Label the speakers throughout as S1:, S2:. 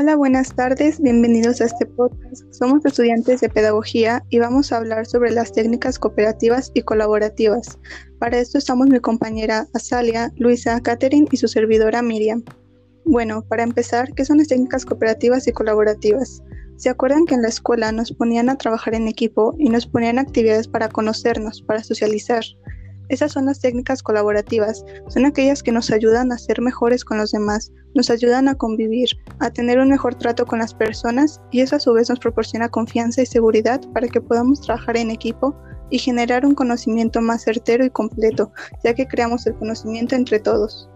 S1: Hola, buenas tardes, bienvenidos a este podcast. Somos estudiantes de pedagogía y vamos a hablar sobre las técnicas cooperativas y colaborativas. Para esto estamos mi compañera Azalia, Luisa, Catherine y su servidora Miriam. Bueno, para empezar, ¿qué son las técnicas cooperativas y colaborativas? ¿Se acuerdan que en la escuela nos ponían a trabajar en equipo y nos ponían actividades para conocernos, para socializar? Esas son las técnicas colaborativas, son aquellas que nos ayudan a ser mejores con los demás, nos ayudan a convivir, a tener un mejor trato con las personas y eso a su vez nos proporciona confianza y seguridad para que podamos trabajar en equipo y generar un conocimiento más certero y completo, ya que creamos el conocimiento entre todos.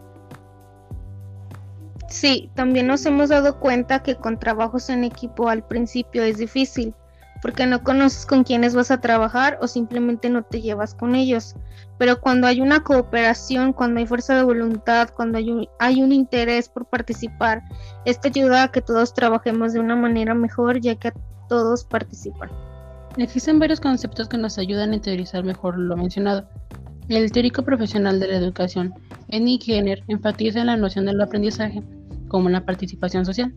S2: Sí, también nos hemos dado cuenta que con trabajos en equipo al principio es difícil, porque no conoces con quiénes vas a trabajar o simplemente no te llevas con ellos. Pero cuando hay una cooperación, cuando hay fuerza de voluntad, cuando hay un, hay un interés por participar, esto ayuda a que todos trabajemos de una manera mejor ya que todos participan.
S3: Existen varios conceptos que nos ayudan a interiorizar mejor lo mencionado. El teórico profesional de la educación, Enny Jenner, enfatiza en la noción del aprendizaje como la participación social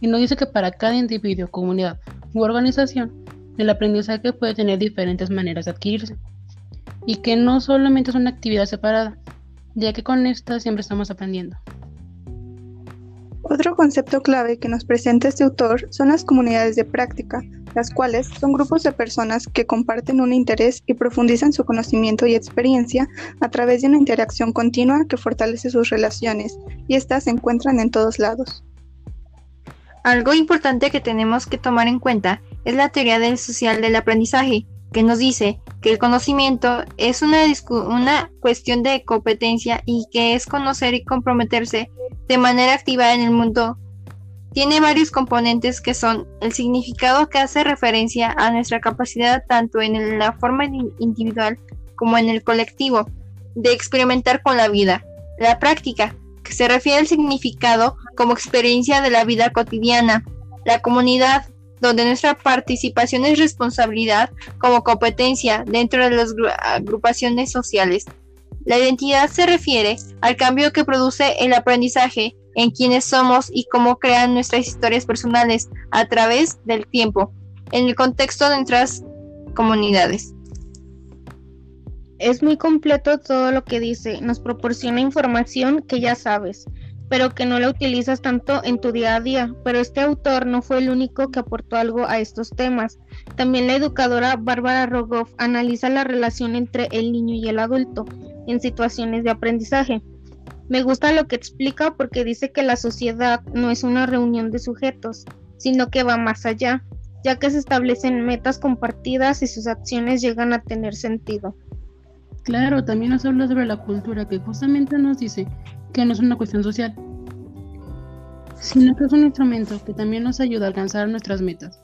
S3: y nos dice que para cada individuo, comunidad u organización, el aprendizaje puede tener diferentes maneras de adquirirse y que no solamente es una actividad separada, ya que con esta siempre estamos aprendiendo.
S1: Otro concepto clave que nos presenta este autor son las comunidades de práctica, las cuales son grupos de personas que comparten un interés y profundizan su conocimiento y experiencia a través de una interacción continua que fortalece sus relaciones, y éstas se encuentran en todos lados.
S4: Algo importante que tenemos que tomar en cuenta es la teoría del social del aprendizaje, que nos dice que el conocimiento es una, una cuestión de competencia y que es conocer y comprometerse de manera activa en el mundo. Tiene varios componentes que son el significado que hace referencia a nuestra capacidad tanto en la forma individual como en el colectivo de experimentar con la vida. La práctica, que se refiere al significado como experiencia de la vida cotidiana. La comunidad, donde nuestra participación es responsabilidad como competencia dentro de las agrupaciones sociales. La identidad se refiere al cambio que produce el aprendizaje en quienes somos y cómo crean nuestras historias personales a través del tiempo, en el contexto de nuestras comunidades.
S2: Es muy completo todo lo que dice, nos proporciona información que ya sabes, pero que no la utilizas tanto en tu día a día. Pero este autor no fue el único que aportó algo a estos temas. También la educadora Bárbara Rogoff analiza la relación entre el niño y el adulto en situaciones de aprendizaje. Me gusta lo que explica porque dice que la sociedad no es una reunión de sujetos, sino que va más allá, ya que se establecen metas compartidas y sus acciones llegan a tener sentido.
S3: Claro, también nos habla sobre la cultura, que justamente nos dice que no es una cuestión social, sino que es un instrumento que también nos ayuda a alcanzar nuestras metas.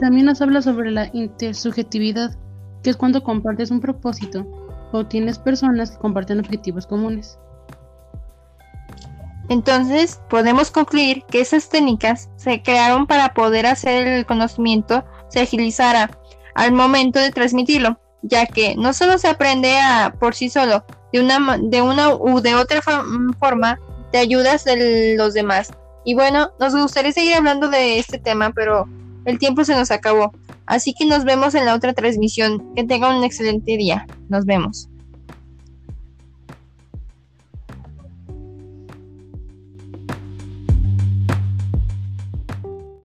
S3: También nos habla sobre la intersubjetividad, que es cuando compartes un propósito o tienes personas que comparten objetivos comunes.
S4: Entonces, podemos concluir que esas técnicas se crearon para poder hacer el conocimiento se agilizara al momento de transmitirlo ya que no solo se aprende a, por sí solo, de una, de una u de otra forma, de ayudas de los demás. Y bueno, nos gustaría seguir hablando de este tema, pero el tiempo se nos acabó. Así que nos vemos en la otra transmisión. Que tengan un excelente día. Nos vemos.